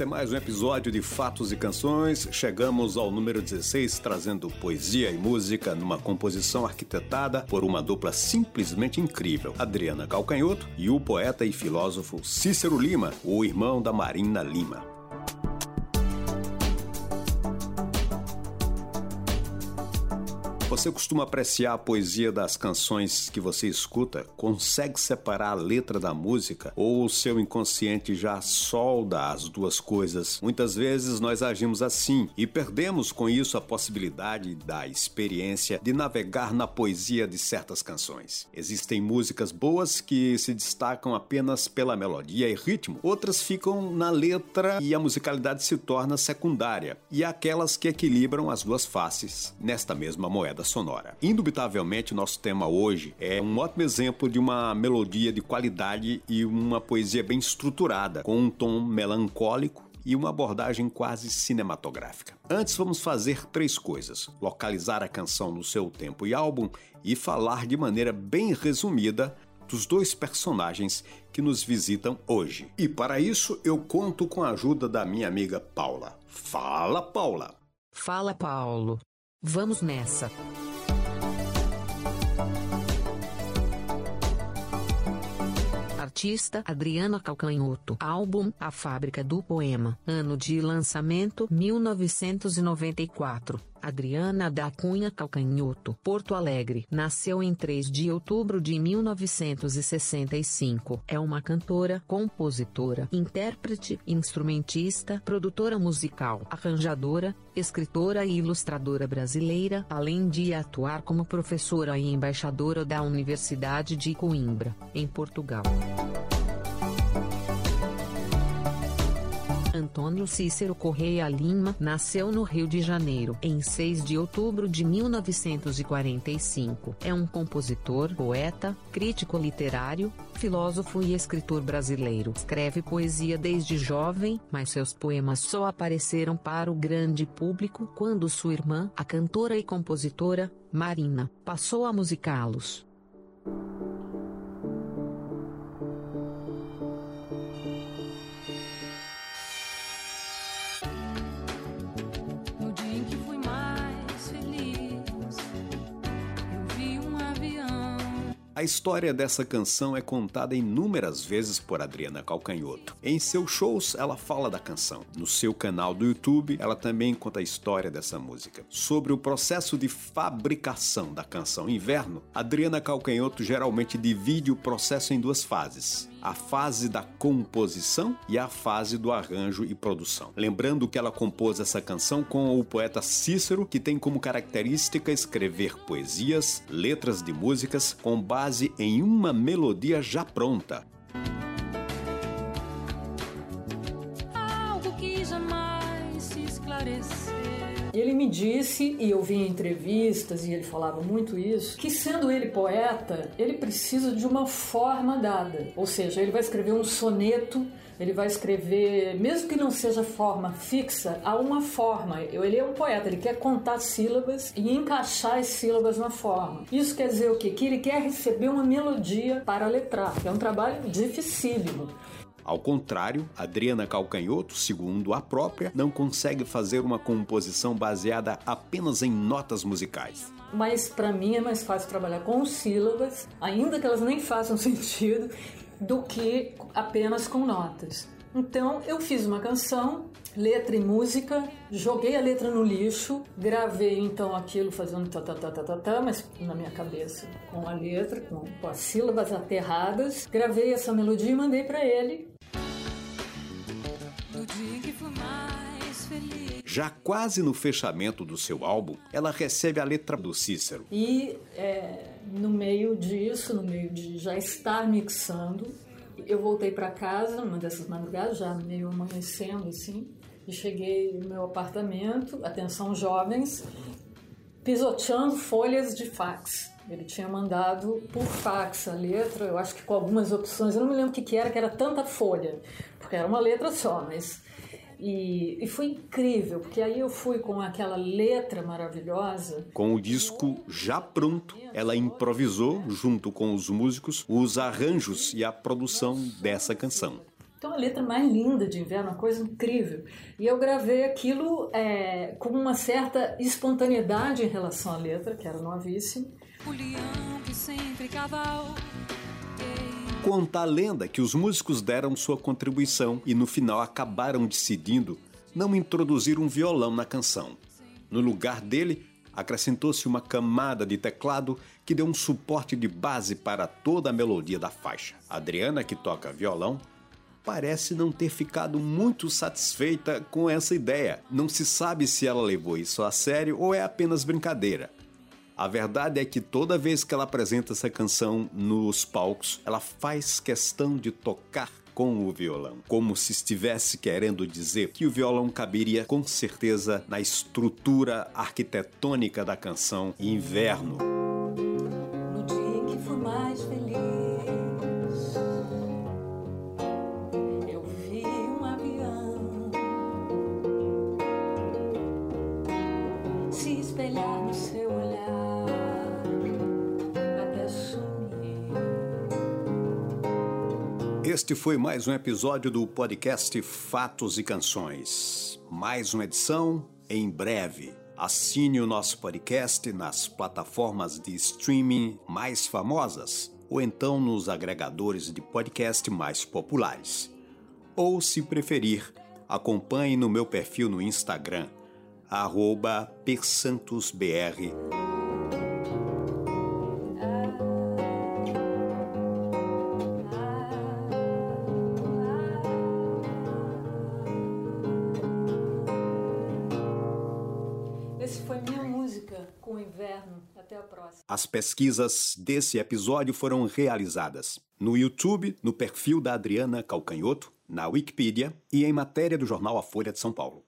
Este é mais um episódio de Fatos e Canções. Chegamos ao número 16, trazendo poesia e música numa composição arquitetada por uma dupla simplesmente incrível, Adriana Calcanhoto e o poeta e filósofo Cícero Lima, o irmão da Marina Lima. Você costuma apreciar a poesia das canções que você escuta? Consegue separar a letra da música? Ou o seu inconsciente já solda as duas coisas? Muitas vezes nós agimos assim e perdemos com isso a possibilidade da experiência de navegar na poesia de certas canções. Existem músicas boas que se destacam apenas pela melodia e ritmo, outras ficam na letra e a musicalidade se torna secundária, e aquelas que equilibram as duas faces nesta mesma moeda sonora. Indubitavelmente, nosso tema hoje é um ótimo exemplo de uma melodia de qualidade e uma poesia bem estruturada, com um tom melancólico e uma abordagem quase cinematográfica. Antes, vamos fazer três coisas: localizar a canção no seu tempo e álbum e falar de maneira bem resumida dos dois personagens que nos visitam hoje. E para isso, eu conto com a ajuda da minha amiga Paula. Fala, Paula! Fala, Paulo! Vamos nessa! Artista Adriana Calcanhoto. Álbum A Fábrica do Poema. Ano de lançamento 1994. Adriana da Cunha Calcanhoto, Porto Alegre. Nasceu em 3 de outubro de 1965. É uma cantora, compositora, intérprete, instrumentista, produtora musical, arranjadora, escritora e ilustradora brasileira, além de atuar como professora e embaixadora da Universidade de Coimbra, em Portugal. Antônio Cícero Correia Lima nasceu no Rio de Janeiro em 6 de outubro de 1945. É um compositor, poeta, crítico literário, filósofo e escritor brasileiro. Escreve poesia desde jovem, mas seus poemas só apareceram para o grande público quando sua irmã, a cantora e compositora, Marina, passou a musicá-los. A história dessa canção é contada inúmeras vezes por Adriana Calcanhoto. Em seus shows, ela fala da canção. No seu canal do YouTube, ela também conta a história dessa música. Sobre o processo de fabricação da canção Inverno, Adriana Calcanhoto geralmente divide o processo em duas fases a fase da composição e a fase do arranjo e produção. Lembrando que ela compôs essa canção com o poeta Cícero, que tem como característica escrever poesias, letras de músicas com base em uma melodia já pronta. Algo que jamais se esclareceu. Ele me disse, e eu vi em entrevistas, e ele falava muito isso, que sendo ele poeta, ele precisa de uma forma dada. Ou seja, ele vai escrever um soneto, ele vai escrever, mesmo que não seja forma fixa, há uma forma. Ele é um poeta, ele quer contar sílabas e encaixar as sílabas na forma. Isso quer dizer o quê? Que ele quer receber uma melodia para letrar, é um trabalho dificílimo. Ao contrário, Adriana Calcanhoto, segundo a própria, não consegue fazer uma composição baseada apenas em notas musicais. Mas para mim é mais fácil trabalhar com sílabas, ainda que elas nem façam sentido, do que apenas com notas. Então eu fiz uma canção, letra e música, joguei a letra no lixo, gravei então aquilo fazendo ta ta ta ta ta, ta mas na minha cabeça com a letra, com, com as sílabas aterradas, gravei essa melodia e mandei para ele. Já quase no fechamento do seu álbum, ela recebe a letra do Cícero. E é, no meio disso, no meio de já estar mixando, eu voltei para casa numa dessas madrugadas, já meio amanhecendo assim, e cheguei no meu apartamento, atenção jovens, pisoteando folhas de fax. Ele tinha mandado por fax a letra, eu acho que com algumas opções, eu não me lembro o que, que era, que era tanta folha, porque era uma letra só, mas e, e, foi incrível, porque aí eu fui com aquela letra maravilhosa. Com o disco já pronto, ela improvisou, junto com os músicos, os arranjos e a produção dessa canção. Então, a letra mais linda de inverno, uma coisa incrível. E eu gravei aquilo é, com uma certa espontaneidade em relação à letra, que era novíssimo. O leão que sempre cavalga Conta a lenda que os músicos deram sua contribuição e no final acabaram decidindo não introduzir um violão na canção. No lugar dele, acrescentou-se uma camada de teclado que deu um suporte de base para toda a melodia da faixa. Adriana, que toca violão, parece não ter ficado muito satisfeita com essa ideia. Não se sabe se ela levou isso a sério ou é apenas brincadeira. A verdade é que toda vez que ela apresenta essa canção nos palcos, ela faz questão de tocar com o violão, como se estivesse querendo dizer que o violão caberia com certeza na estrutura arquitetônica da canção Inverno. Este foi mais um episódio do podcast Fatos e Canções. Mais uma edição em breve. Assine o nosso podcast nas plataformas de streaming mais famosas ou então nos agregadores de podcast mais populares. Ou, se preferir, acompanhe no meu perfil no Instagram persantosbr. Foi minha música com o inverno. Até a próxima. As pesquisas desse episódio foram realizadas no YouTube, no perfil da Adriana Calcanhoto, na Wikipedia e em matéria do jornal A Folha de São Paulo.